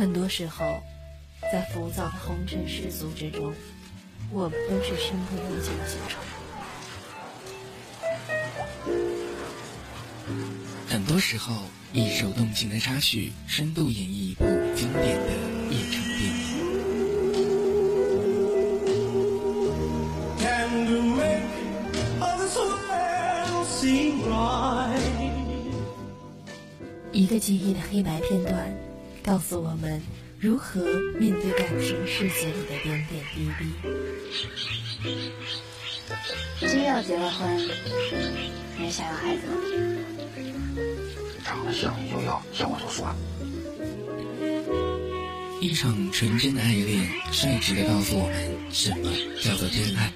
很多时候，在浮躁的红尘世俗之中，我们都是身不由己的小丑。很多时候，一首动情的插曲，深度演绎一部经典的夜场电影。一个记忆的黑白片段，告诉我们如何面对感情世界里的点点滴滴。真要结了婚，你想要孩子吗？长得像你就要，像我就算。一场纯真的爱恋，率直的告诉我们什么叫做真爱。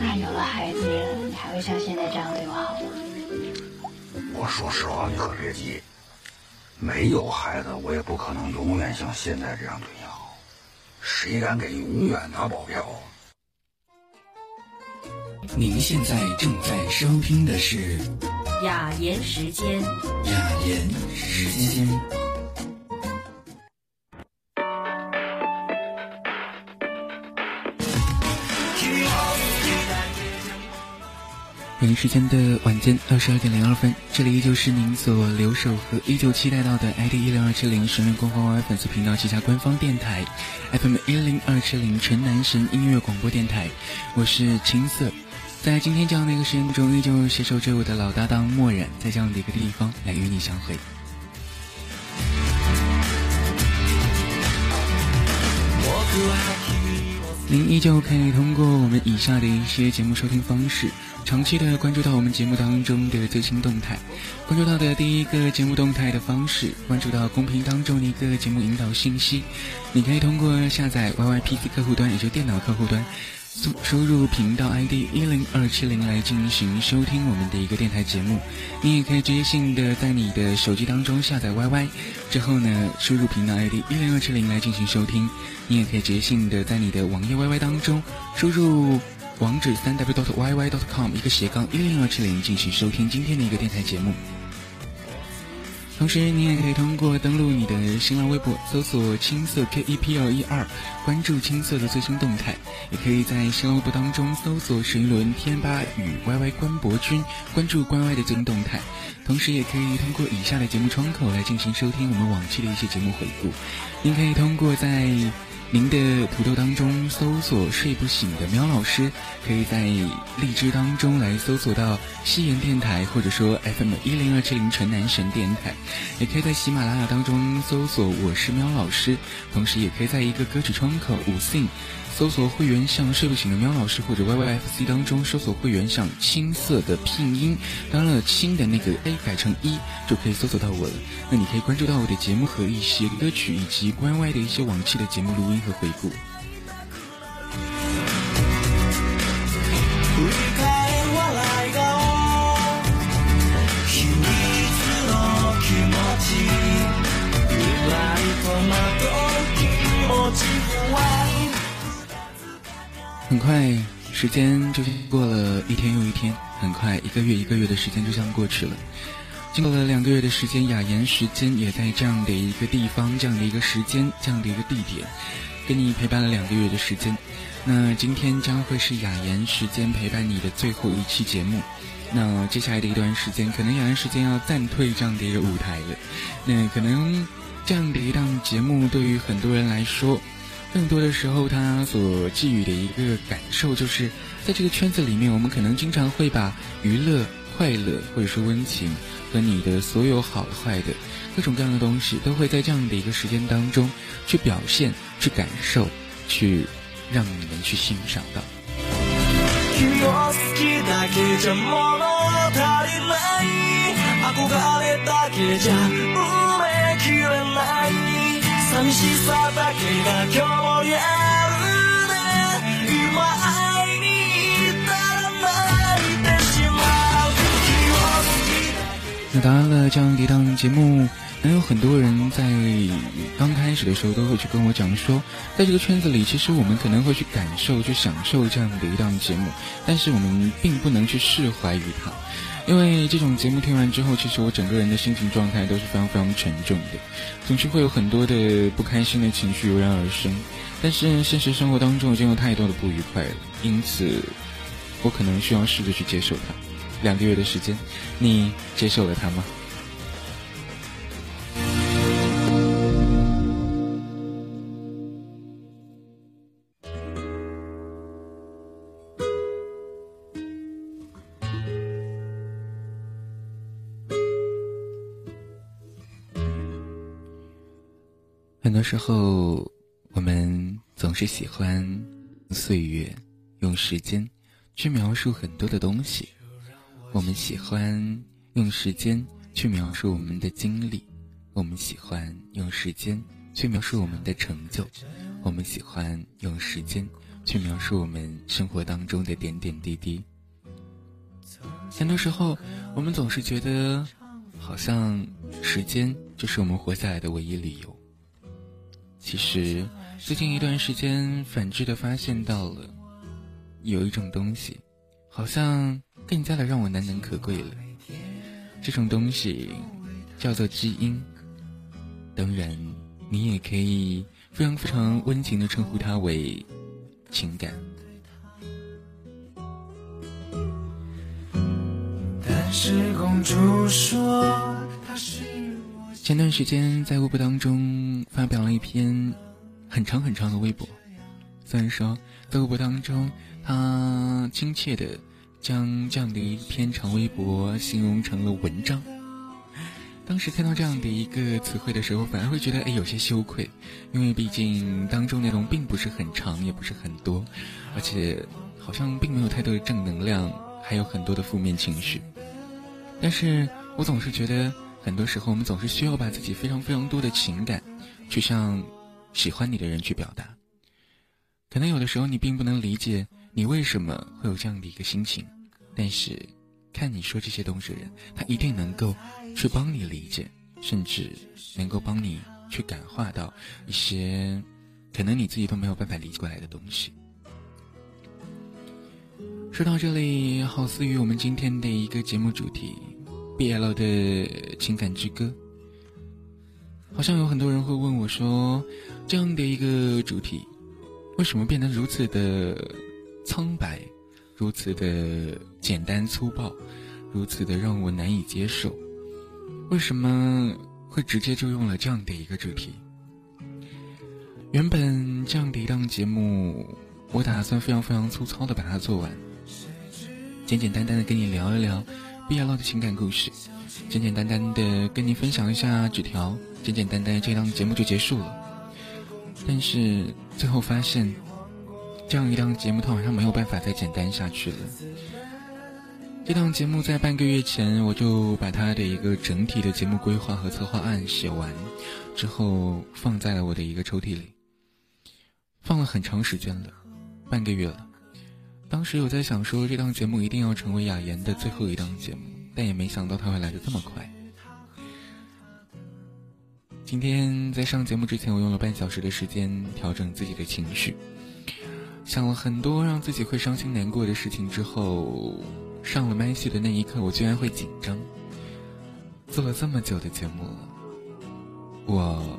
那有了孩子，你还会像现在这样对我好吗？我说实话，你可别急。没有孩子，我也不可能永远像现在这样对你好。谁敢给永远打保票？您现在正在收听的是雅言时间，雅言时间。北京时间的晚间二十二点零二分，这里依旧是您所留守和依旧期待到的 ID 一零二七零神人官方 Y 粉丝频道旗下官方电台 FM 一零二七零纯男神音乐广播电台，我是青色，在今天这样的一个时间中，依旧携手着我的老搭档墨染，在这样的一个地方来与你相会。我。您依旧可以通过我们以下的一些节目收听方式。长期的关注到我们节目当中的最新动态，关注到的第一个节目动态的方式，关注到公屏当中的一个节目引导信息，你可以通过下载 YYPC 客户端，也就电脑客户端，输入频道 ID 一零二七零来进行收听我们的一个电台节目。你也可以直接性的在你的手机当中下载 YY 之后呢，输入频道 ID 一零二七零来进行收听。你也可以直接性的在你的网页 YY 当中输入。网址三 w dot yy dot com 一个斜杠一零二七零进行收听今天的一个电台节目。同时，你也可以通过登录你的新浪微博，搜索“青色 K E P L E 二”，关注青色的最新动态。也可以在新浪微博当中搜索“神一轮天吧与 YY 关博君”，关注关 Y 的最新动态。同时，也可以通过以下的节目窗口来进行收听我们往期的一些节目回顾。您可以通过在您的土豆当中搜索“睡不醒的喵老师”，可以在荔枝当中来搜索到西岩电台，或者说 FM 一零二七零纯男神电台，也可以在喜马拉雅当中搜索“我是喵老师”，同时也可以在一个歌曲窗口五 sing。搜索会员像睡不醒的喵老师或者 YYFC 当中搜索会员像青色的拼音，当然了，青的那个 A 改成一就可以搜索到我了。那你可以关注到我的节目和一些歌曲以及关外的一些往期的节目录音和回顾。很快，时间就过了一天又一天，很快一个月一个月的时间就这样过去了。经过了两个月的时间，雅言时间也在这样的一个地方、这样的一个时间、这样的一个地点，跟你陪伴了两个月的时间。那今天将会是雅言时间陪伴你的最后一期节目。那接下来的一段时间，可能雅言时间要暂退这样的一个舞台了。那可能这样的一档节目对于很多人来说。更多的时候，他所寄予的一个感受，就是在这个圈子里面，我们可能经常会把娱乐、快乐或者说温情和你的所有好坏的各种各样的东西，都会在这样的一个时间当中去表现、去感受、去让你们去欣赏到。那当然了，这样的一档节目，能有很多人在刚开始的时候都会去跟我讲说，在这个圈子里，其实我们可能会去感受、去享受这样的一档节目，但是我们并不能去释怀于它。因为这种节目听完之后，其实我整个人的心情状态都是非常非常沉重的，总是会有很多的不开心的情绪油然而生。但是现实生活当中已经有太多的不愉快了，因此我可能需要试着去接受它。两个月的时间，你接受了它吗？很多时候，我们总是喜欢岁月，用时间去描述很多的东西。我们喜欢用时间去描述我们的经历，我们喜欢用时间去描述我们的成就，我们喜欢用时间去描述我们生活当中的点点滴滴。很多时候，我们总是觉得，好像时间就是我们活下来的唯一理由。其实，最近一段时间，反之的发现到了，有一种东西，好像更加的让我难能可贵了。这种东西叫做基因。当然，你也可以非常非常温情的称呼它为情感。但是公主说。前段时间在微博当中发表了一篇很长很长的微博，虽然说在微博当中，他亲切的将这样的一篇长微博形容成了文章。当时看到这样的一个词汇的时候，反而会觉得哎有些羞愧，因为毕竟当中内容并不是很长，也不是很多，而且好像并没有太多的正能量，还有很多的负面情绪。但是我总是觉得。很多时候，我们总是需要把自己非常非常多的情感，去向喜欢你的人去表达。可能有的时候你并不能理解你为什么会有这样的一个心情，但是看你说这些东西的人，他一定能够去帮你理解，甚至能够帮你去感化到一些可能你自己都没有办法理解过来的东西。说到这里，好似于我们今天的一个节目主题。BL 的情感之歌，好像有很多人会问我说：“这样的一个主题，为什么变得如此的苍白，如此的简单粗暴，如此的让我难以接受？为什么会直接就用了这样的一个主题？”原本这样的一档节目，我打算非常非常粗糙的把它做完，简简单单的跟你聊一聊。B L 的情感故事，简简单单的跟你分享一下纸条，简简单单这档节目就结束了。但是最后发现，这样一档节目它好像没有办法再简单下去了。这档节目在半个月前我就把它的一个整体的节目规划和策划案写完，之后放在了我的一个抽屉里，放了很长时间了，半个月了。当时有在想说，这档节目一定要成为雅妍的最后一档节目，但也没想到它会来的这么快。今天在上节目之前，我用了半小时的时间调整自己的情绪，想了很多让自己会伤心难过的事情之后，上了麦序的那一刻，我居然会紧张。做了这么久的节目了，我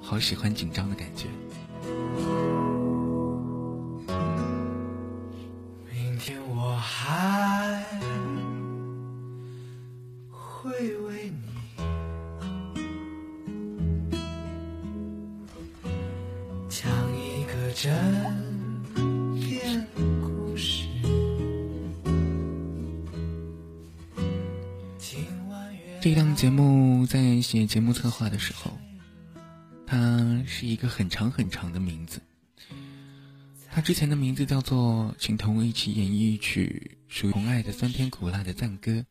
好喜欢紧张的感觉。这篇故事。这档节目在写节目策划的时候，它是一个很长很长的名字。它之前的名字叫做“请同我一起演绎一曲属于红爱的酸甜苦辣的赞歌”，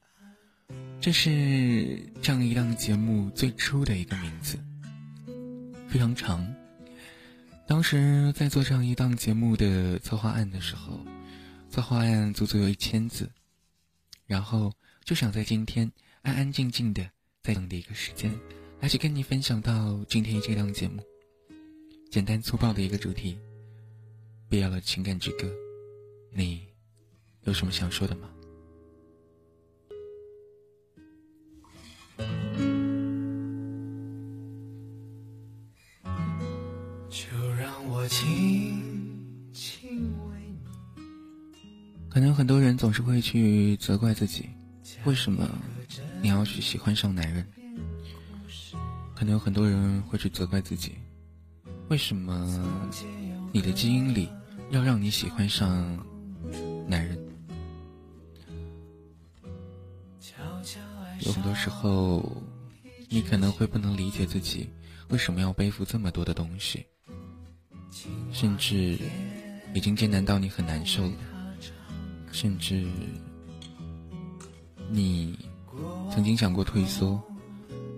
这是这样一档节目最初的一个名字，非常长。当时在做这样一档节目的策划案的时候，策划案足足有一千字，然后就想在今天。安安静静的，在这样的一个时间，来去跟你分享到今天这档节目，简单粗暴的一个主题，必要了情感之歌，你有什么想说的吗？轻轻为你。可能很多人总是会去责怪自己为什么你要去喜欢上男人？可能有很多人会去责怪自己为什么你的基因里要让你喜欢上男人？有很多时候你可能会不能理解自己为什么要背负这么多的东西。甚至已经艰难到你很难受了，甚至你曾经想过退缩，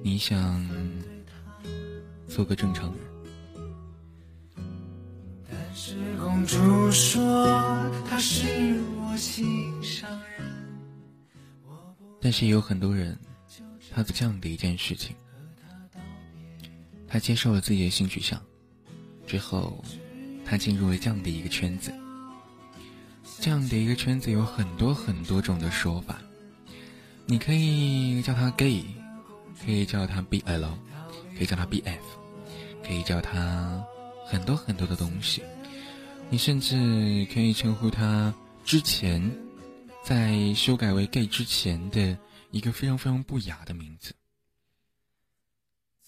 你想做个正常人。但是公主说她是我心上人。但是也有很多人，他做这样的一件事情，他接受了自己的性取向，之后，他进入了这样的一个圈子。这样的一个圈子有很多很多种的说法，你可以叫他 gay，可以叫他 BL，可以叫他 BF，可以叫他很多很多的东西，你甚至可以称呼他之前。在修改为 gay 之前的一个非常非常不雅的名字，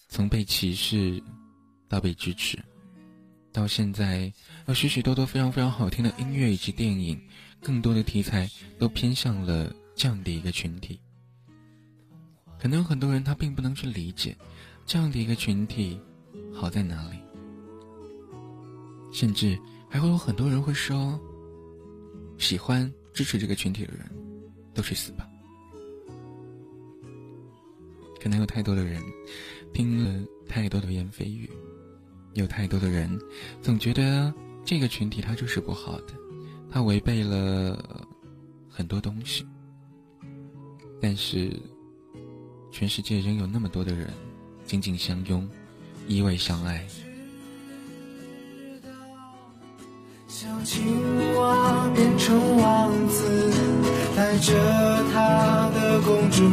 从被歧视到被支持，到现在有许许多多非常非常好听的音乐以及电影，更多的题材都偏向了这样的一个群体。可能有很多人他并不能去理解这样的一个群体好在哪里，甚至还会有很多人会说喜欢。支持这个群体的人，都去死吧！可能有太多的人听了太多的言蜚语，有太多的人总觉得这个群体它就是不好的，它违背了很多东西。但是，全世界仍有那么多的人紧紧相拥，依偎相爱。小青蛙变成王子，带着他的公主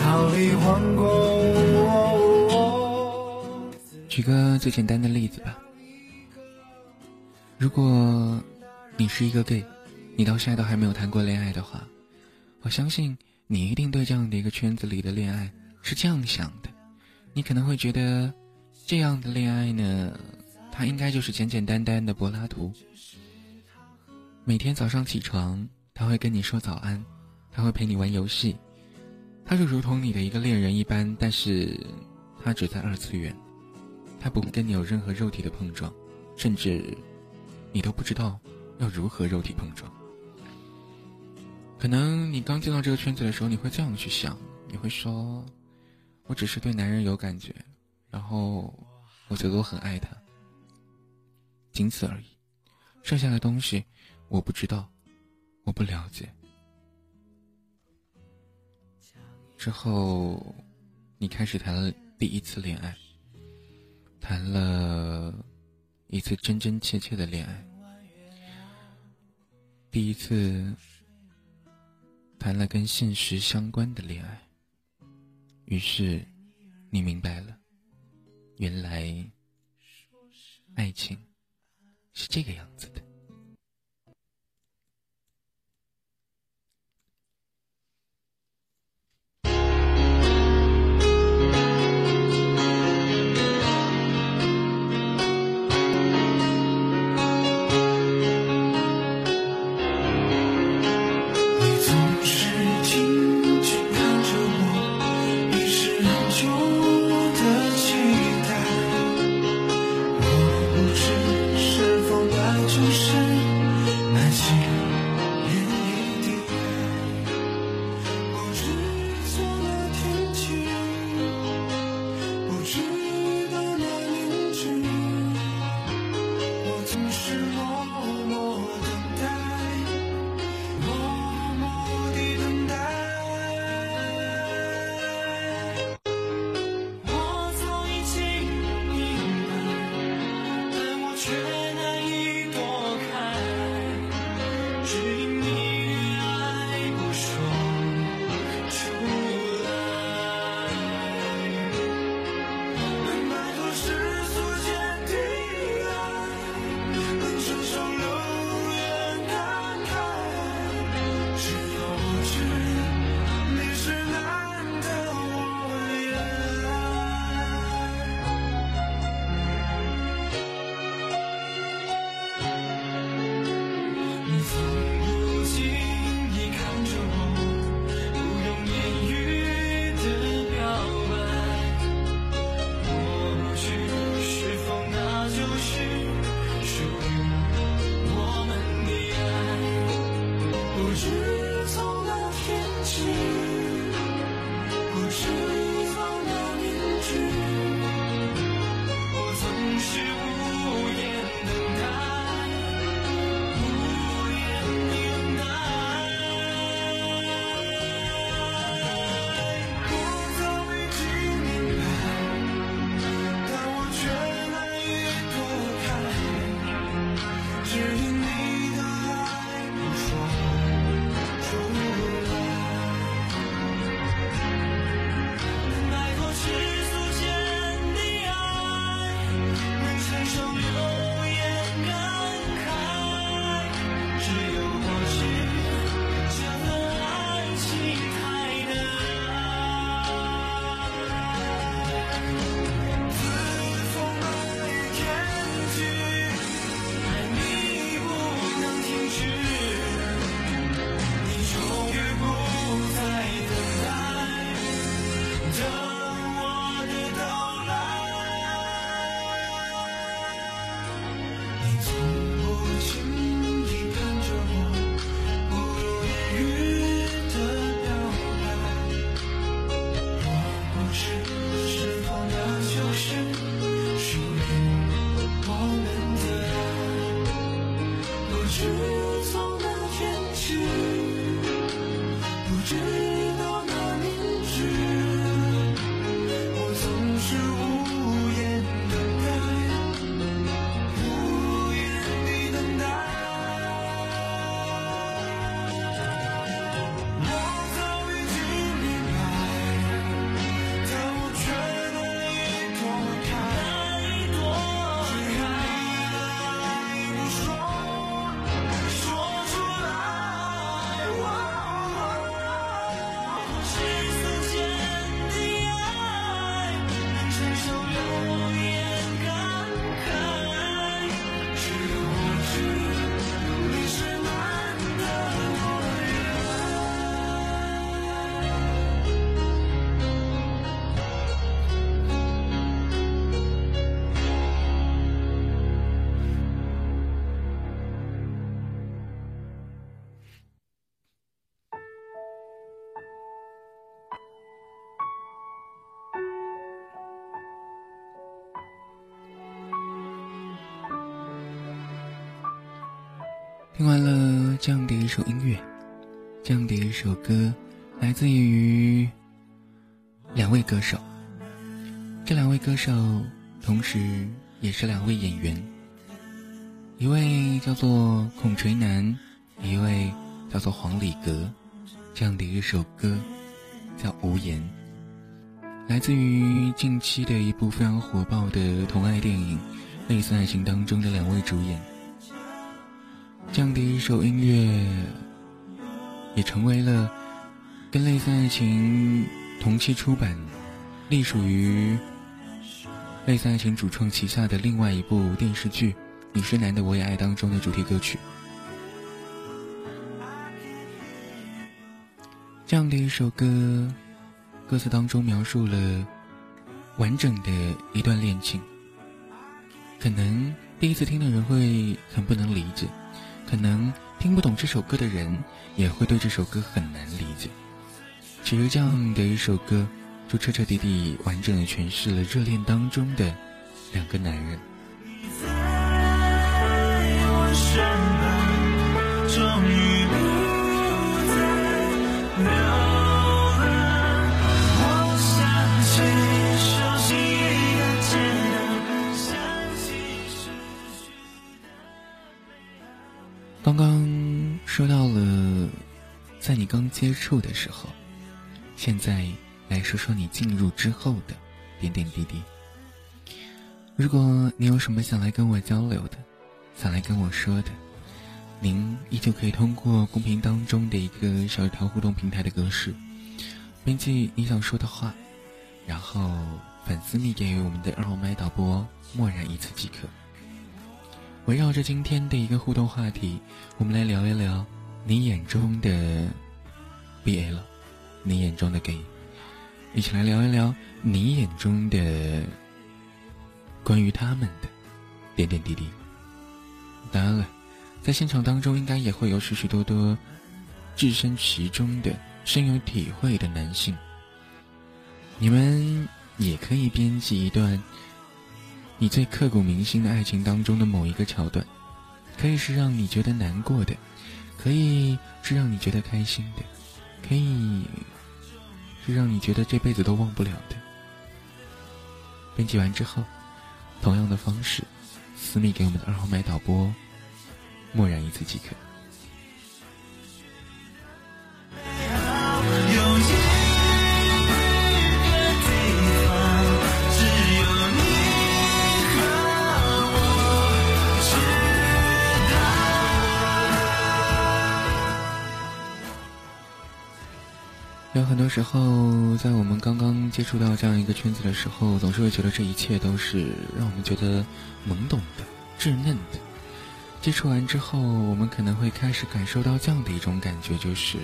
逃离皇宫。举个最简单的例子吧，如果你是一个 gay，你到现在都还没有谈过恋爱的话，我相信你一定对这样的一个圈子里的恋爱是这样想的，你可能会觉得这样的恋爱呢。他应该就是简简单单的柏拉图。每天早上起床，他会跟你说早安，他会陪你玩游戏，他就如同你的一个恋人一般，但是他只在二次元，他不会跟你有任何肉体的碰撞，甚至你都不知道要如何肉体碰撞。可能你刚进到这个圈子的时候，你会这样去想，你会说：“我只是对男人有感觉，然后我觉得我很爱他。”仅此而已，剩下的东西我不知道，我不了解。之后，你开始谈了第一次恋爱，谈了一次真真切切的恋爱，第一次谈了跟现实相关的恋爱。于是，你明白了，原来爱情。是这个样子的。听完了这样的一首音乐，这样的一首歌，来自于两位歌手。这两位歌手同时也是两位演员，一位叫做孔垂楠，一位叫做黄礼格。这样的一首歌叫《无言》，来自于近期的一部非常火爆的同爱电影《类似爱情》当中的两位主演。这样的一首音乐，也成为了跟《类似爱情》同期出版、隶属于《类似爱情》主创旗下的另外一部电视剧《你是男的我也爱》当中的主题歌曲。这样的一首歌，歌词当中描述了完整的一段恋情，可能第一次听的人会很不能理解。可能听不懂这首歌的人，也会对这首歌很难理解。其实这样的一首歌，就彻彻底底、完整的诠释了热恋当中的两个男人。接触的时候，现在来说说你进入之后的点点滴滴。如果你有什么想来跟我交流的，想来跟我说的，您依旧可以通过公屏当中的一个小一条互动平台的格式，编辑你想说的话，然后粉丝密给我们的二号麦导播默然一次即可。围绕着今天的一个互动话题，我们来聊一聊你眼中的 BL，你眼中的 gay，一起来聊一聊你眼中的关于他们的点点滴滴。当然了，在现场当中应该也会有许许多多置身其中的深有体会的男性，你们也可以编辑一段你最刻骨铭心的爱情当中的某一个桥段，可以是让你觉得难过的，可以是让你觉得开心的，可以是让你觉得这辈子都忘不了的。编辑完之后，同样的方式，私密给我们的二号麦导播，默然一次即可。很多时候，在我们刚刚接触到这样一个圈子的时候，总是会觉得这一切都是让我们觉得懵懂的、稚嫩的。接触完之后，我们可能会开始感受到这样的一种感觉，就是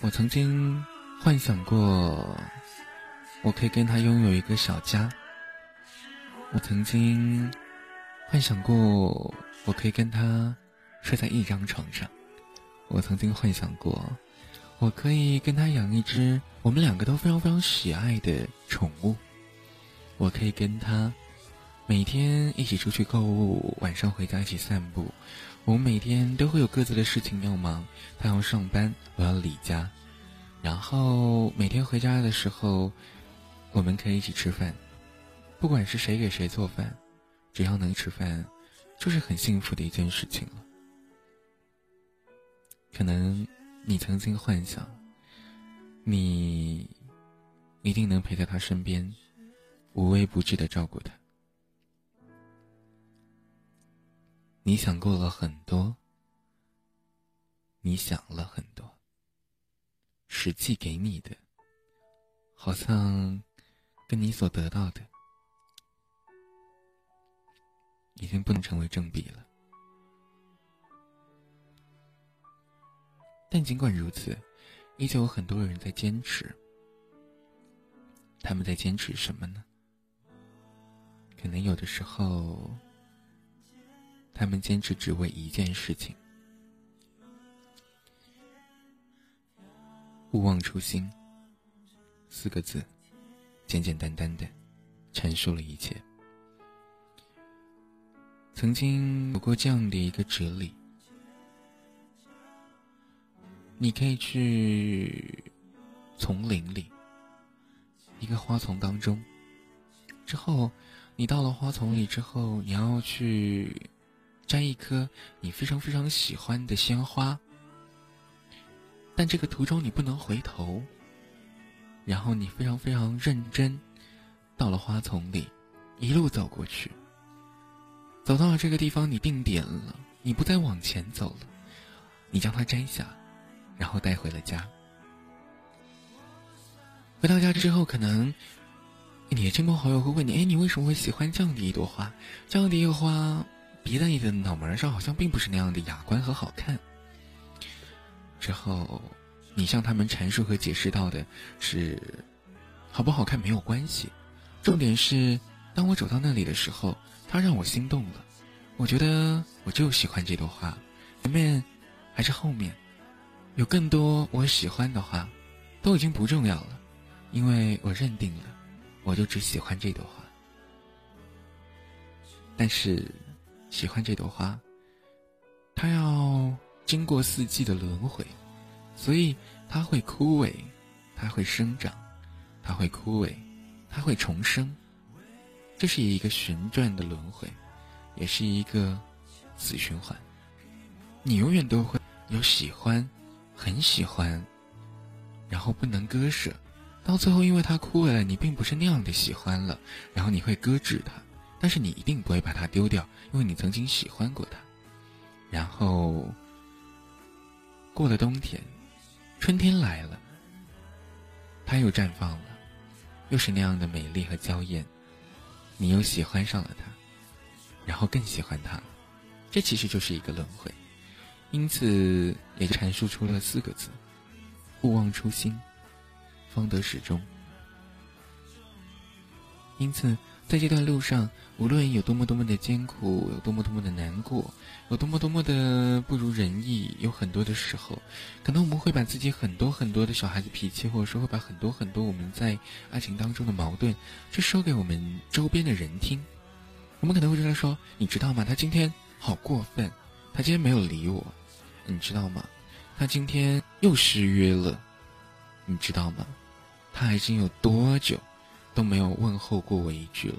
我曾经幻想过，我可以跟他拥有一个小家；我曾经幻想过，我可以跟他睡在一张床上。我曾经幻想过，我可以跟他养一只我们两个都非常非常喜爱的宠物。我可以跟他每天一起出去购物，晚上回家一起散步。我们每天都会有各自的事情要忙，他要上班，我要理家。然后每天回家的时候，我们可以一起吃饭，不管是谁给谁做饭，只要能吃饭，就是很幸福的一件事情了。可能你曾经幻想，你一定能陪在他身边，无微不至的照顾他。你想过了很多，你想了很多，实际给你的，好像跟你所得到的，已经不能成为正比了。但尽管如此，依旧有很多人在坚持。他们在坚持什么呢？可能有的时候，他们坚持只为一件事情：勿忘初心。四个字，简简单单的阐述了一切。曾经有过这样的一个哲理。你可以去丛林里，一个花丛当中。之后，你到了花丛里之后，你要去摘一颗你非常非常喜欢的鲜花。但这个途中你不能回头。然后你非常非常认真，到了花丛里，一路走过去。走到了这个地方，你定点了，你不再往前走了，你将它摘下。然后带回了家。回到家之后，可能你的亲朋好友会问你：“哎，你为什么会喜欢这样的一朵花？这样的一个花，别在你的脑门上好像并不是那样的雅观和好看。”之后，你向他们阐述和解释到的是：好不好看没有关系，重点是当我走到那里的时候，它让我心动了。我觉得我就喜欢这朵花，前面还是后面。有更多我喜欢的花，都已经不重要了，因为我认定了，我就只喜欢这朵花。但是，喜欢这朵花，它要经过四季的轮回，所以它会枯萎，它会生长，它会枯萎，它会重生。这是一个旋转的轮回，也是一个死循环。你永远都会有喜欢。很喜欢，然后不能割舍，到最后因为他枯萎了，你并不是那样的喜欢了，然后你会搁置它，但是你一定不会把它丢掉，因为你曾经喜欢过它。然后过了冬天，春天来了，它又绽放了，又是那样的美丽和娇艳，你又喜欢上了它，然后更喜欢它，这其实就是一个轮回。因此，也阐述出了四个字：勿忘初心，方得始终。因此，在这段路上，无论有多么多么的艰苦，有多么多么的难过，有多么多么的不如人意，有很多的时候，可能我们会把自己很多很多的小孩子脾气，或者说会把很多很多我们在爱情当中的矛盾，去说给我们周边的人听。我们可能会跟他说：“你知道吗？他今天好过分，他今天没有理我，你知道吗？他今天又失约了，你知道吗？他已经有多久？”都没有问候过我一句了，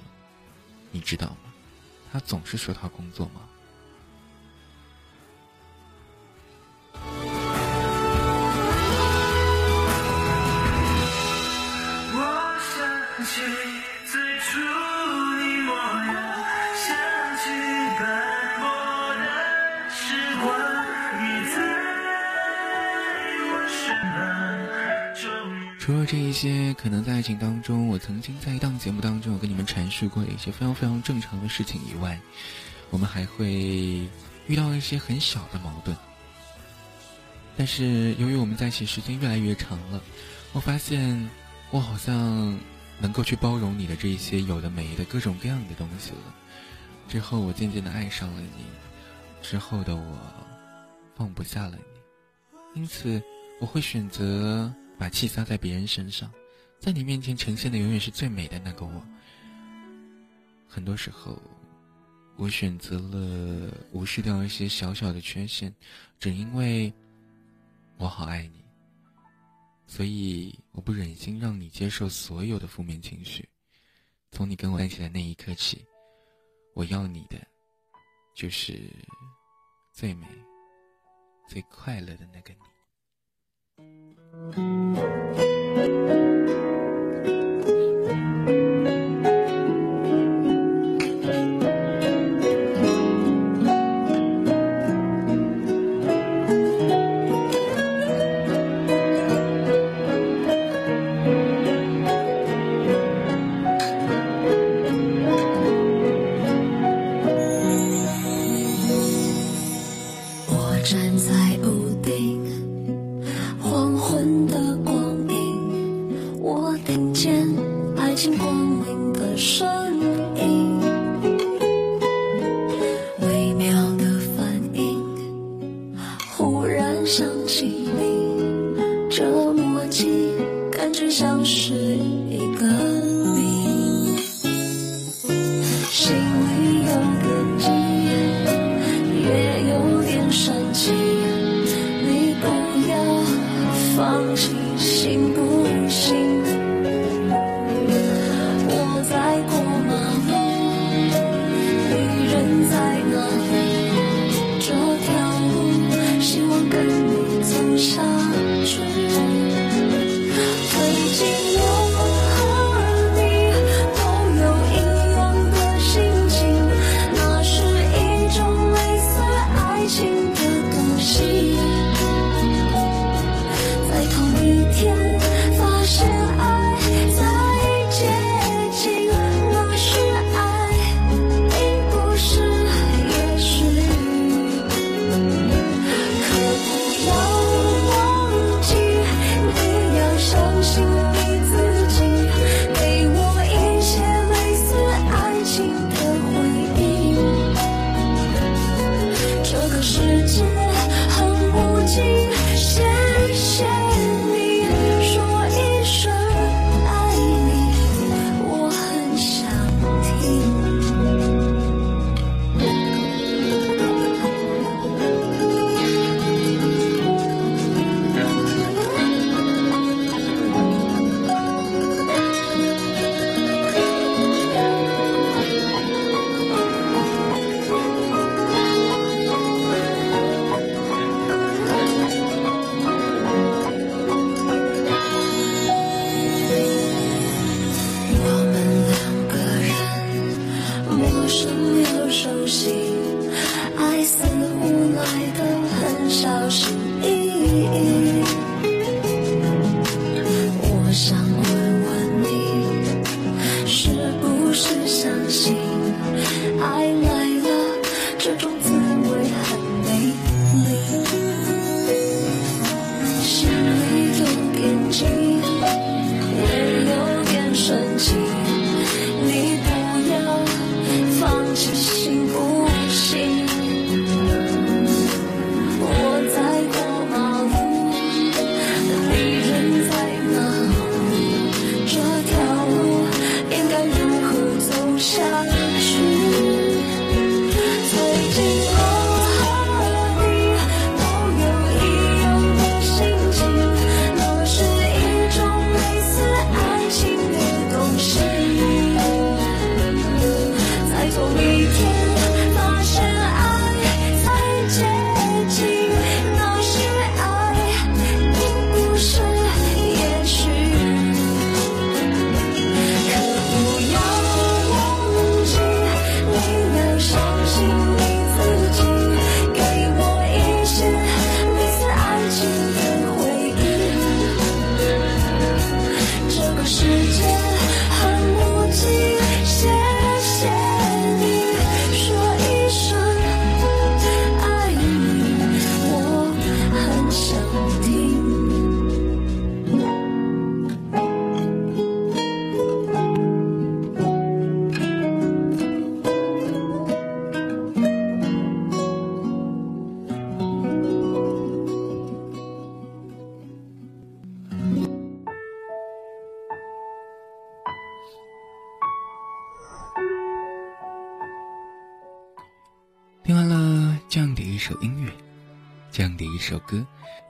你知道吗？他总是说他工作忙。除了这一些，可能在爱情当中，我曾经在一档节目当中，有跟你们阐述过一些非常非常正常的事情以外，我们还会遇到一些很小的矛盾。但是由于我们在一起时间越来越长了，我发现我好像能够去包容你的这一些有的没的各种各样的东西了。之后我渐渐的爱上了你，之后的我放不下了你，因此我会选择。把气撒在别人身上，在你面前呈现的永远是最美的那个我。很多时候，我选择了无视掉一些小小的缺陷，只因为我好爱你，所以我不忍心让你接受所有的负面情绪。从你跟我在一起的那一刻起，我要你的就是最美、最快乐的那个你。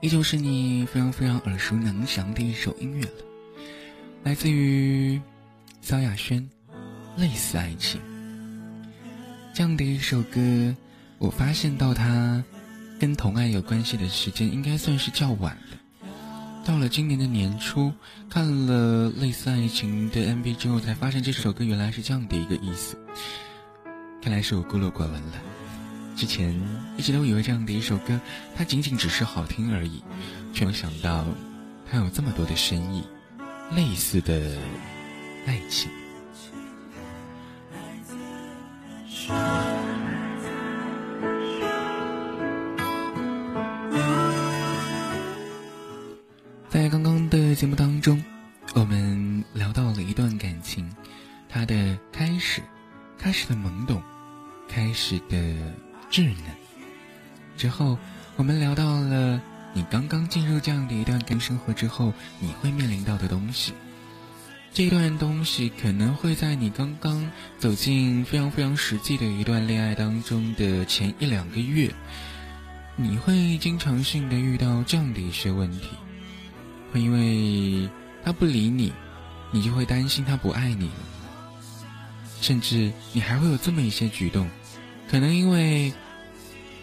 依旧是你非常非常耳熟能详的一首音乐了。来自于萧亚轩，《类似爱情》这样的一首歌，我发现到它跟同爱有关系的时间应该算是较晚的。到了今年的年初，看了《类似爱情》的 MV 之后，才发现这首歌原来是这样的一个意思。看来是我孤陋寡闻了。之前一直都以为这样的一首歌，它仅仅只是好听而已，却没想到它有这么多的深意，类似的爱情。在刚刚的节目当中，我们聊到了一段感情，它的开始，开始的懵懂，开始的。稚嫩。之后，我们聊到了你刚刚进入这样的一段跟生活之后，你会面临到的东西。这段东西可能会在你刚刚走进非常非常实际的一段恋爱当中的前一两个月，你会经常性的遇到这样的一些问题，会因为他不理你，你就会担心他不爱你，甚至你还会有这么一些举动，可能因为。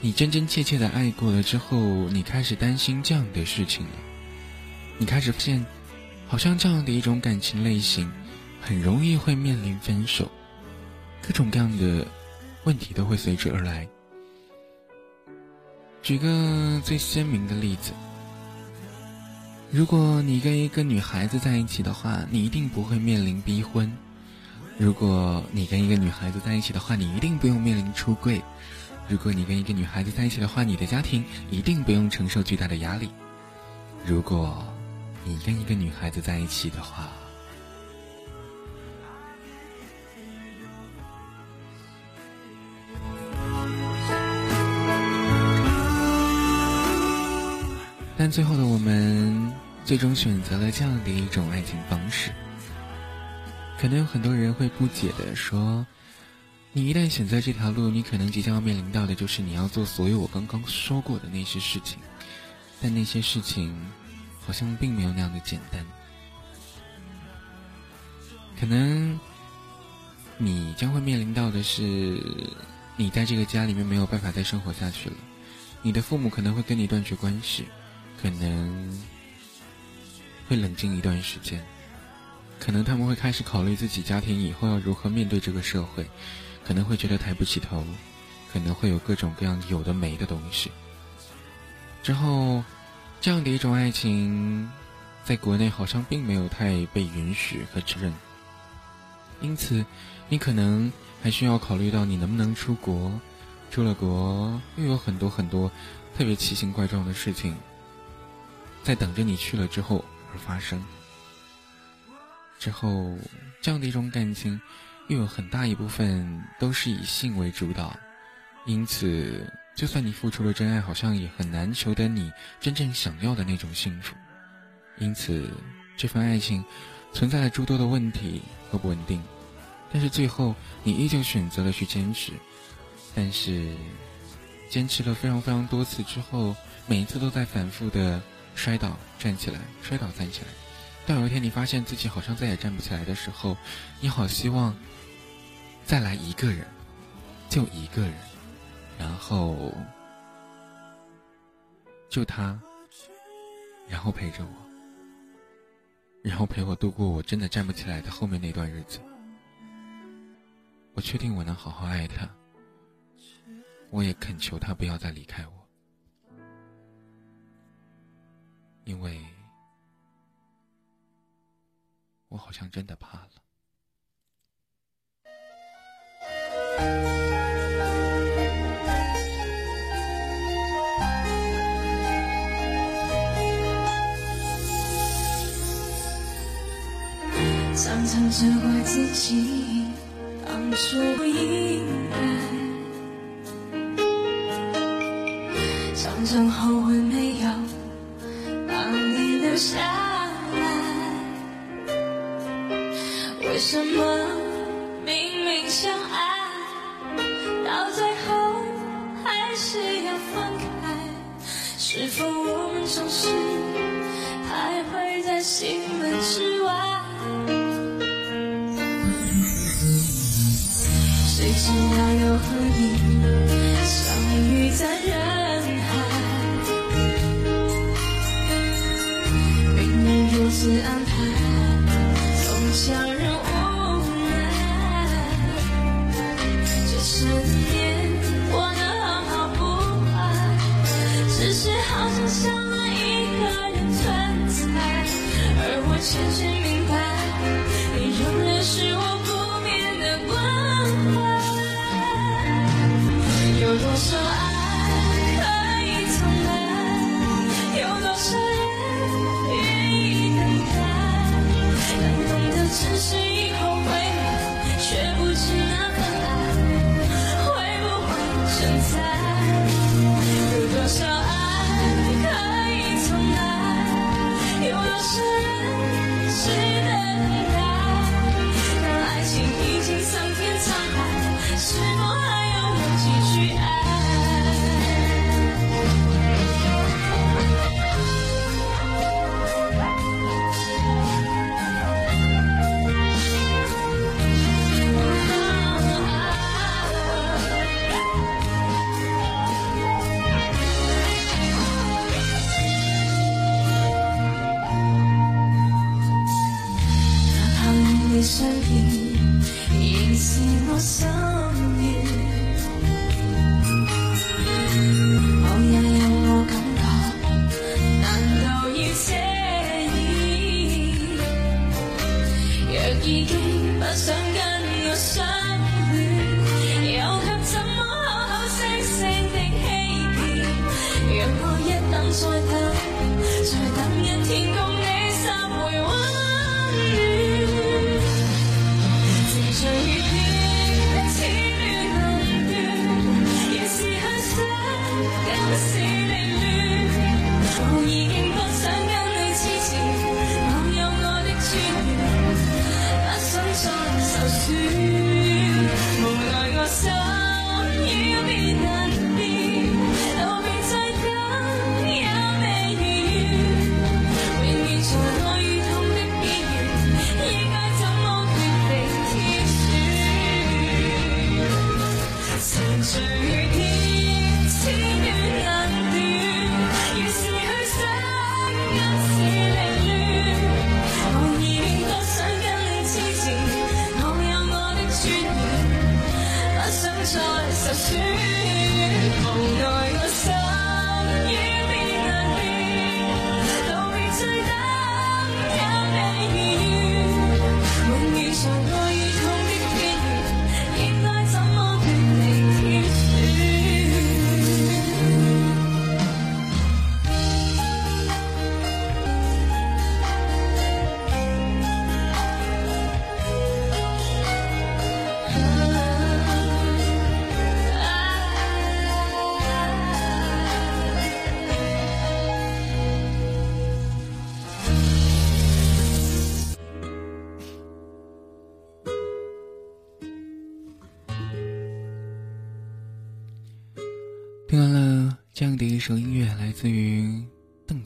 你真真切切的爱过了之后，你开始担心这样的事情了。你开始发现，好像这样的一种感情类型，很容易会面临分手，各种各样的问题都会随之而来。举个最鲜明的例子，如果你跟一个女孩子在一起的话，你一定不会面临逼婚；如果你跟一个女孩子在一起的话，你一定不用面临出柜。如果你跟一个女孩子在一起的话，你的家庭一定不用承受巨大的压力。如果你跟一个女孩子在一起的话，但最后的我们最终选择了这样的一种爱情方式。可能有很多人会不解的说。你一旦选择这条路，你可能即将要面临到的就是你要做所有我刚刚说过的那些事情，但那些事情好像并没有那样的简单。可能你将会面临到的是，你在这个家里面没有办法再生活下去了，你的父母可能会跟你断绝关系，可能会冷静一段时间，可能他们会开始考虑自己家庭以后要如何面对这个社会。可能会觉得抬不起头，可能会有各种各样有的没的东西。之后，这样的一种爱情，在国内好像并没有太被允许和承认。因此，你可能还需要考虑到你能不能出国。出了国，又有很多很多特别奇形怪状的事情，在等着你去了之后而发生。之后，这样的一种感情。又有很大一部分都是以性为主导，因此，就算你付出了真爱，好像也很难求得你真正想要的那种幸福。因此，这份爱情存在了诸多的问题和不稳定。但是最后，你依旧选择了去坚持。但是，坚持了非常非常多次之后，每一次都在反复的摔倒、站起来、摔倒、站起来。到有一天，你发现自己好像再也站不起来的时候，你好希望。再来一个人，就一个人，然后就他，然后陪着我，然后陪我度过我真的站不起来的后面那段日子。我确定我能好好爱他，我也恳求他不要再离开我，因为我好像真的怕了。常常责怪自己当初不应该和你相遇在人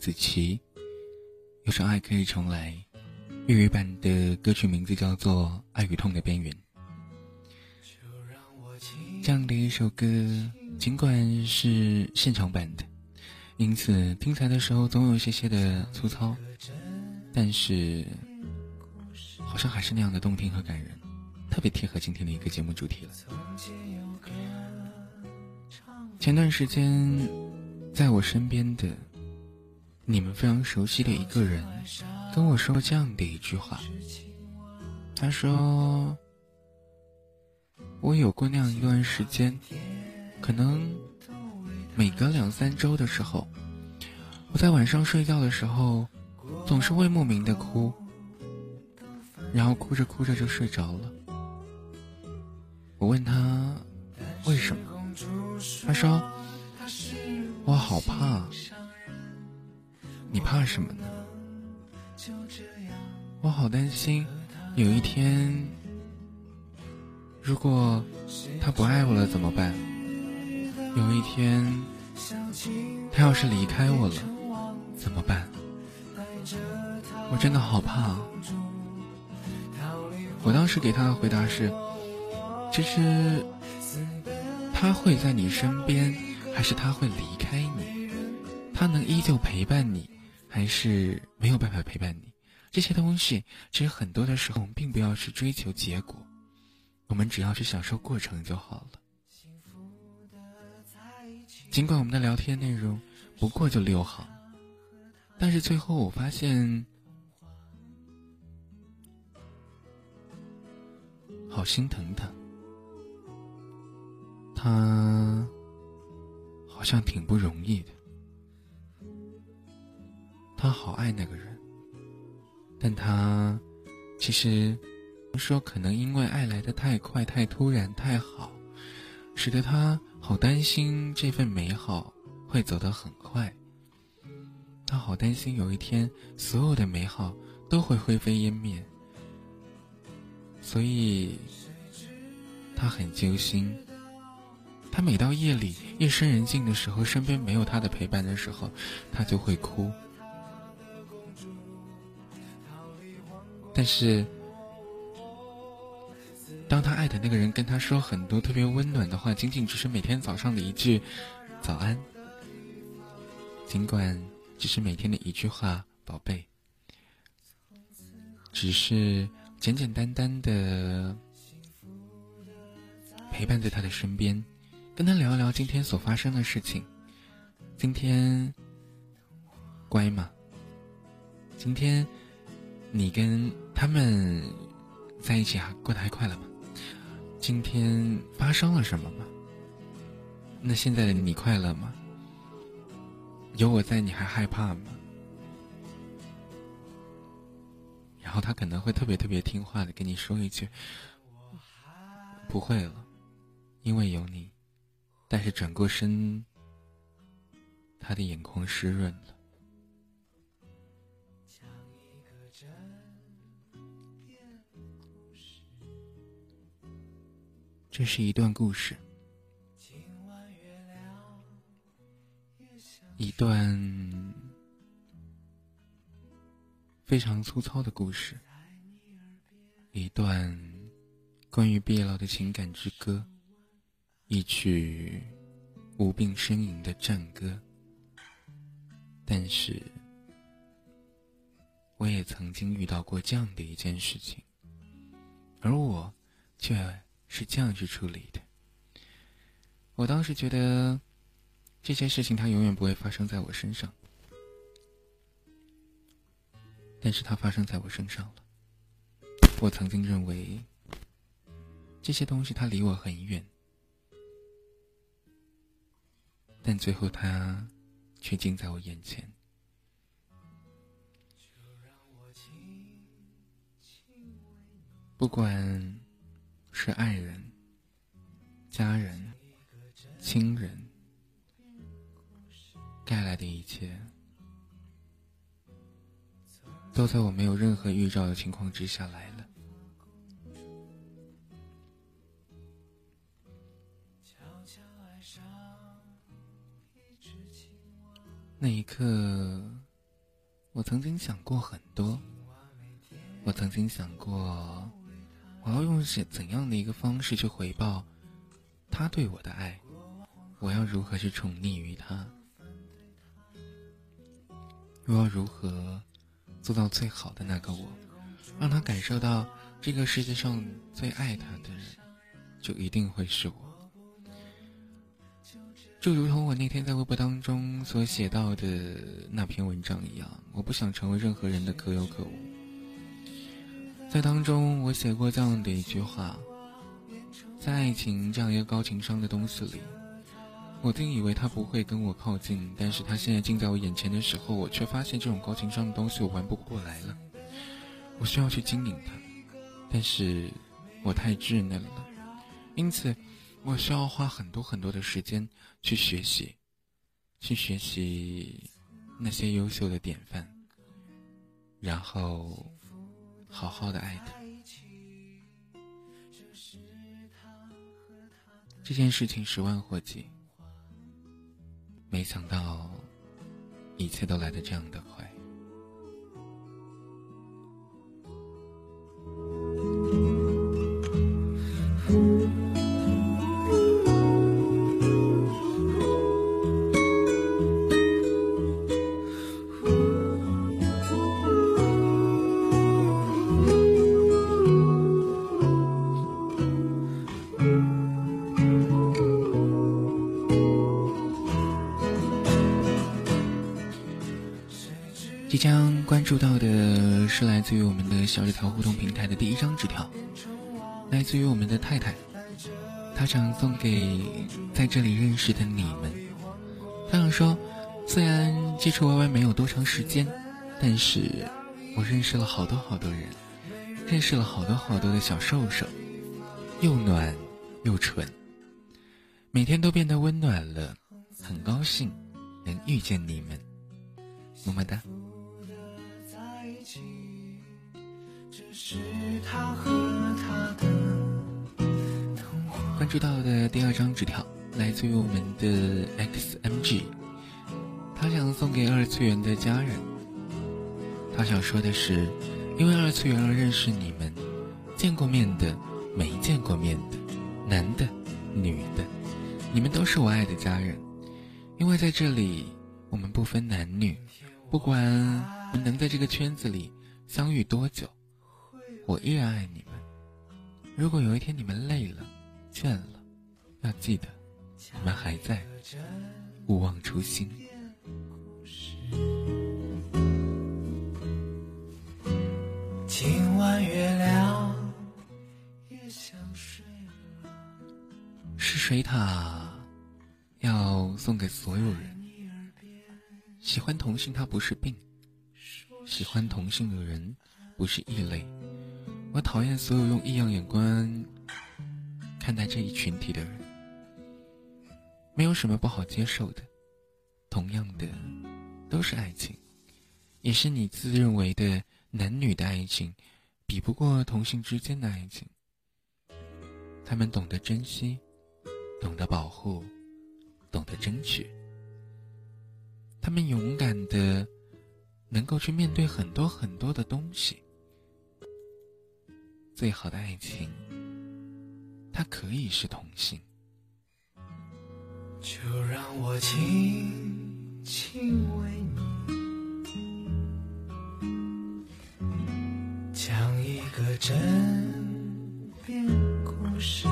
子琪有首爱可以重来粤语版的歌曲名字叫做爱与痛的边缘。这样的一首歌尽管是现场版的因此听起来的时候总有一些些的粗糙但是好像还是那样的动听和感人特别贴合今天的一个节目主题了。前段时间在我身边的你们非常熟悉的一个人跟我说这样的一句话，他说我有过那样一段时间，可能每隔两三周的时候，我在晚上睡觉的时候总是会莫名的哭，然后哭着哭着就睡着了。我问他为什么，他说我好怕。你怕什么呢？我好担心有一天，如果他不爱我了怎么办？有一天，他要是离开我了怎么办？我真的好怕。我当时给他的回答是：其实他会在你身边，还是他会离开你？他能依旧陪伴你，还是没有办法陪伴你？这些东西，其实很多的时候，我们并不要去追求结果，我们只要去享受过程就好了。尽管我们的聊天内容不过就六行，但是最后我发现，好心疼他，他好像挺不容易的，他好爱那个人，但他其实说可能因为爱来的太快、太突然、太好，使得他好担心这份美好会走得很快。他好担心有一天所有的美好都会灰飞烟灭，所以他很揪心。他每到夜里夜深人静的时候，身边没有他的陪伴的时候，他就会哭。但是，当他爱的那个人跟他说很多特别温暖的话，仅仅只是每天早上的一句“早安”，尽管只是每天的一句话“宝贝”，只是简简单单的陪伴在他的身边，跟他聊一聊今天所发生的事情。今天乖吗？今天你跟他们在一起还过得还快乐吗？今天发生了什么吗？那现在的你快乐吗？有我在，你还害怕吗？然后他可能会特别特别听话的跟你说一句：“不会了，因为有你。”但是转过身，他的眼眶湿润了。这是一段故事，一段非常粗糙的故事，一段关于毕业了的情感之歌，一曲无病呻吟的战歌。但是，我也曾经遇到过这样的一件事情，而我却。是这样去处理的。我当时觉得这些事情它永远不会发生在我身上，但是它发生在我身上了。我曾经认为这些东西它离我很远，但最后它却近在我眼前。不管。是爱人、家人、亲人带来的一切，都在我没有任何预兆的情况之下来了。那一刻，我曾经想过很多，我曾经想过。我要用怎怎样的一个方式去回报他对我的爱？我要如何去宠溺于他？我要如何做到最好的那个我，让他感受到这个世界上最爱他的人就一定会是我？就如同我那天在微博当中所写到的那篇文章一样，我不想成为任何人的可有可无。在当中，我写过这样的一句话：在爱情这样一个高情商的东西里，我定以为他不会跟我靠近，但是他现在近在我眼前的时候，我却发现这种高情商的东西我玩不过来了。我需要去经营它，但是我太稚嫩了，因此我需要花很多很多的时间去学习，去学习那些优秀的典范，然后好好的爱他。这件事情十万火急，没想到一切都来得这样的。即将关注到的是来自于我们的小纸条互动平台的第一张纸条，来自于我们的太太，她想送给在这里认识的你们。她想说，虽然接触 Y Y 没有多长时间，但是我认识了好多好多人，认识了好多好多的小兽兽，又暖又纯，每天都变得温暖了，很高兴能遇见你们，么么哒。关注到的第二张纸条来自于我们的 XMG，他想送给二次元的家人。他想说的是，因为二次元而认识你们，见过面的、没见过面的、男的、女的，你们都是我爱的家人。因为在这里，我们不分男女，不管我们能在这个圈子里相遇多久，我依然爱你们。如果有一天你们累了、倦了，要记得，你们还在，勿忘初心。今晚月亮也想睡了。是水獭要送给所有人。喜欢同性，它不是病；喜欢同性的人不是异类。我讨厌所有用异样眼光看待这一群体的人。没有什么不好接受的，同样的，都是爱情，也是你自认为的男女的爱情，比不过同性之间的爱情。他们懂得珍惜，懂得保护，懂得争取。他们勇敢的，能够去面对很多很多的东西。最好的爱情，它可以是同性。就让我轻轻为你讲一个枕边故事。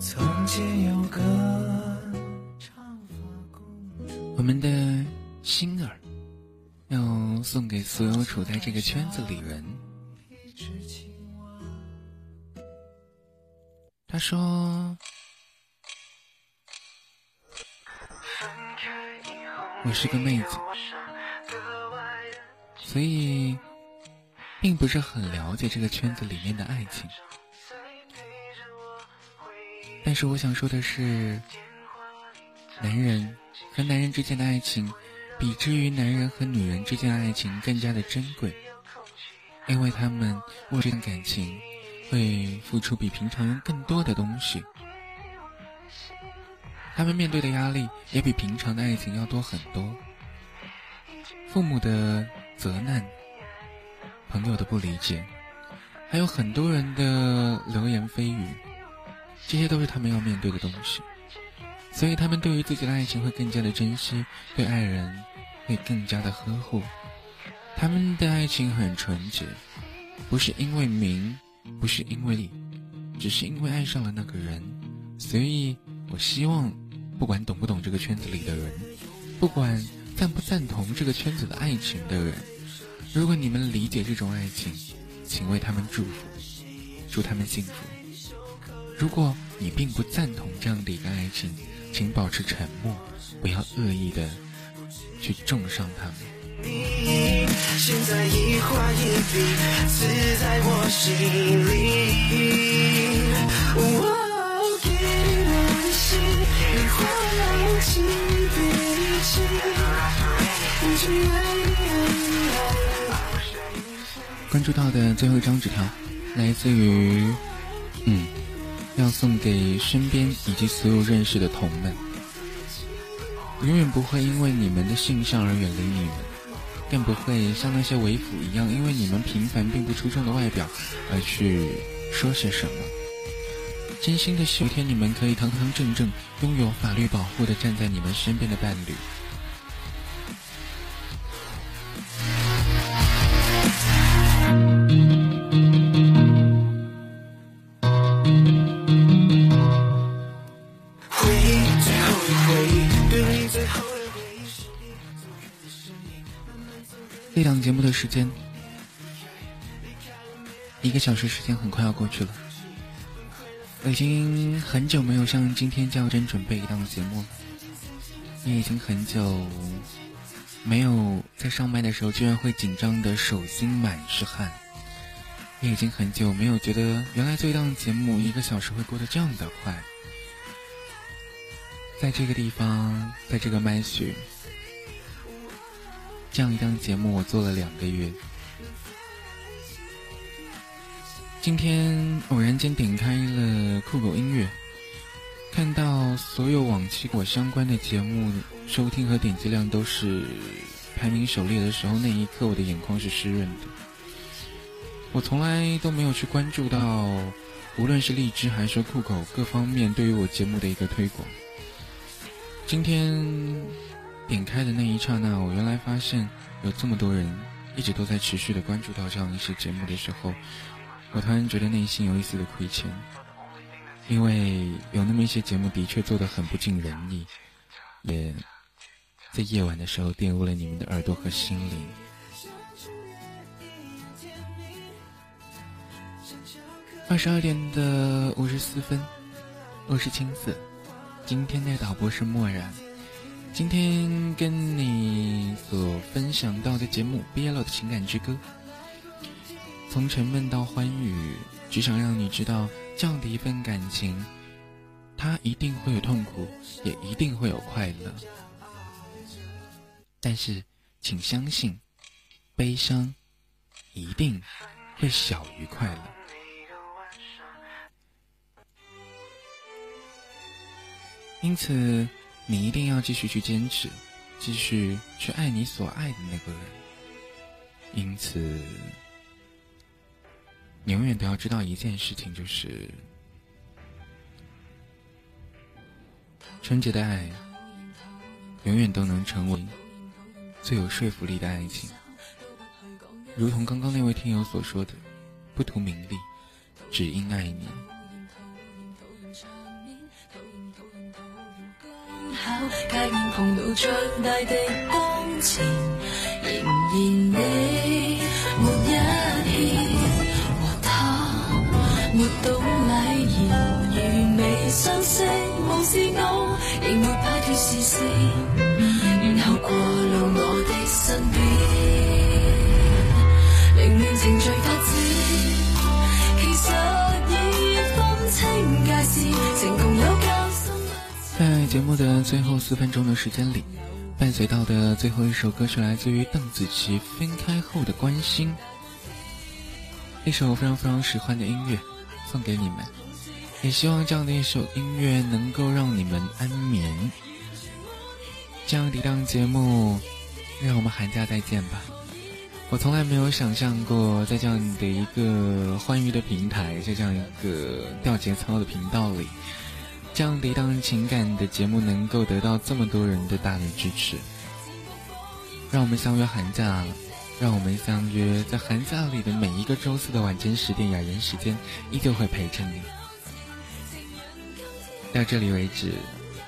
从前有个长发公主，我们的星儿送给所有处在这个圈子里人。他说我是个妹子，所以并不是很了解这个圈子里面的爱情。但是我想说的是，男人和男人之间的爱情，比之于男人和女人之间的爱情更加的珍贵，因为他们为这段感情会付出比平常人更多的东西，他们面对的压力也比平常的爱情要多很多。父母的责难，朋友的不理解，还有很多人的流言蜚语，这些都是他们要面对的东西。所以，他们对于自己的爱情会更加的珍惜，对爱人会更加的呵护。他们的爱情很纯洁，不是因为名，不是因为利，只是因为爱上了那个人。所以我希望，不管懂不懂这个圈子里的人，不管赞不赞同这个圈子的爱情的人，如果你们理解这种爱情，请为他们祝福，祝他们幸福。如果你并不赞同这样的一个爱情，请保持沉默，不要恶意的去重伤他们。现在一画一笔，刺在我心里。我给我的心，一画两起笔记，只愿你关注到的最后一张纸条，来自于，嗯，要送给身边以及所有认识的同们。永远不会因为你们的性向而远离你们，更不会像那些为辅一样，因为你们平凡并不出众的外表而去说些什么。真心的希望有一天你们可以堂堂正正，拥有法律保护的站在你们身边的伴侣。这档节目的时间，一个小时时间很快要过去了。我已经很久没有像今天这样真准备一档节目了，也已经很久没有在上麦的时候居然会紧张的手心满是汗，也已经很久没有觉得原来做一档节目一个小时会过得这样的快。在这个地方，在这个麦序，这样一档节目我做了两个月。今天偶然间点开了酷狗音乐，看到所有往期我相关的节目收听和点击量都是排名首列的时候，那一刻我的眼眶是湿润的。我从来都没有去关注到，无论是荔枝还是酷狗各方面对于我节目的一个推广。今天点开的那一刹那，我原来发现有这么多人一直都在持续的关注到这样一些节目的时候，我突然觉得内心有一丝的亏欠，因为有那么一些节目的确做得很不尽人意，也在夜晚的时候玷污了你们的耳朵和心灵。二十二点的五十四分，我是青子。今天的导播是漠然。今天跟你所分享到的节目《毕业了的情感之歌》，从沉闷到欢愉，只想让你知道，这样的一份感情，它一定会有痛苦，也一定会有快乐。但是，请相信，悲伤一定会小于快乐。因此，你一定要继续去坚持，继续去爱你所爱的那个人。因此，你永远都要知道一件事情，就是纯洁的爱，永远都能成为最有说服力的爱情。如同刚刚那位听友所说的，不图名利，只因爱你。界面碰到长大的当前仍然你没一歉和他没懂礼仪如未相识无视我仍没摆脱视线然后过路我的身边节目的最后四分钟的时间里，伴随到的最后一首歌是来自于邓紫棋《分开后的关心》，一首非常非常喜欢的音乐，送给你们。也希望这样的一首音乐能够让你们安眠。这样的一档节目，让我们寒假再见吧。我从来没有想象过，在这样的一个欢愉的平台，在这样一个掉节操的频道里。这样的一档情感的节目能够得到这么多人的大力支持，让我们相约寒假，让我们相约在寒假里的每一个周四的晚间十点雅言时间，依旧会陪着你。到这里为止，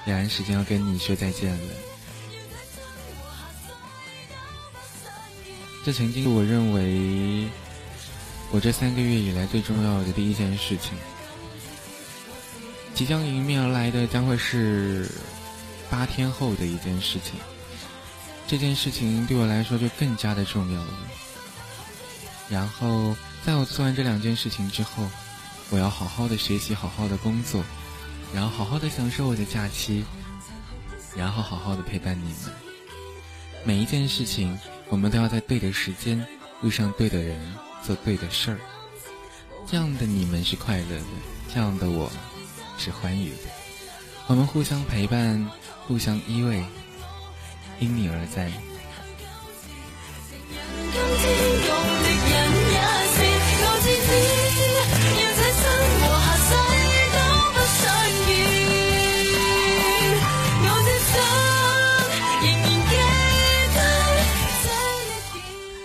雅言时间要跟你说再见了。这曾经我认为我这三个月以来最重要的第一件事情。即将迎面而来的将会是八天后的一件事情。这件事情对我来说就更加的重要了。然后，在我做完这两件事情之后，我要好好的学习，好好的工作，然后好好的享受我的假期，然后好好的陪伴你们。每一件事情，我们都要在对的时间遇上对的人，做对的事儿。这样的你们是快乐的，这样的我是欢愉。我们互相陪伴，互相依偎，因你而在。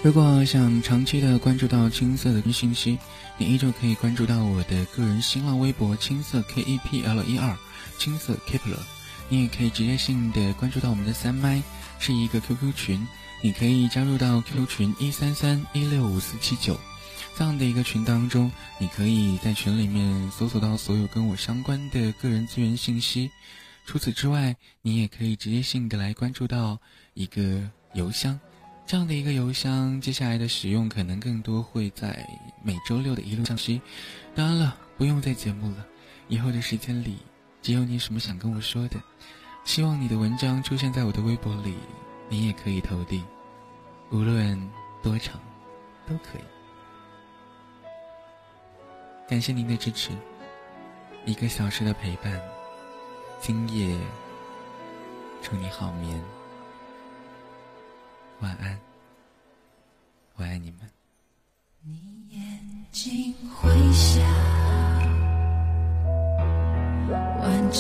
如果想长期的关注到青色的信息，你依旧可以关注到我的个人新浪微博青色 K E P L 一二青色 Kepler，你也可以直接性的关注到我们的三麦，是一个 QQ 群，你可以加入到 QQ 群一三三一六五四七九这样的一个群当中，你可以在群里面搜索到所有跟我相关的个人资源信息。除此之外，你也可以直接性的来关注到一个邮箱。这样的一个邮箱，接下来的使用可能更多会在每周六的一路向西。当然了，不用再节目了，以后的时间里，只有你什么想跟我说的，希望你的文章出现在我的微博里，你也可以投递，无论多长，都可以。感谢您的支持，一个小时的陪伴，今夜祝你好眠。晚安。我爱你们。你眼睛会笑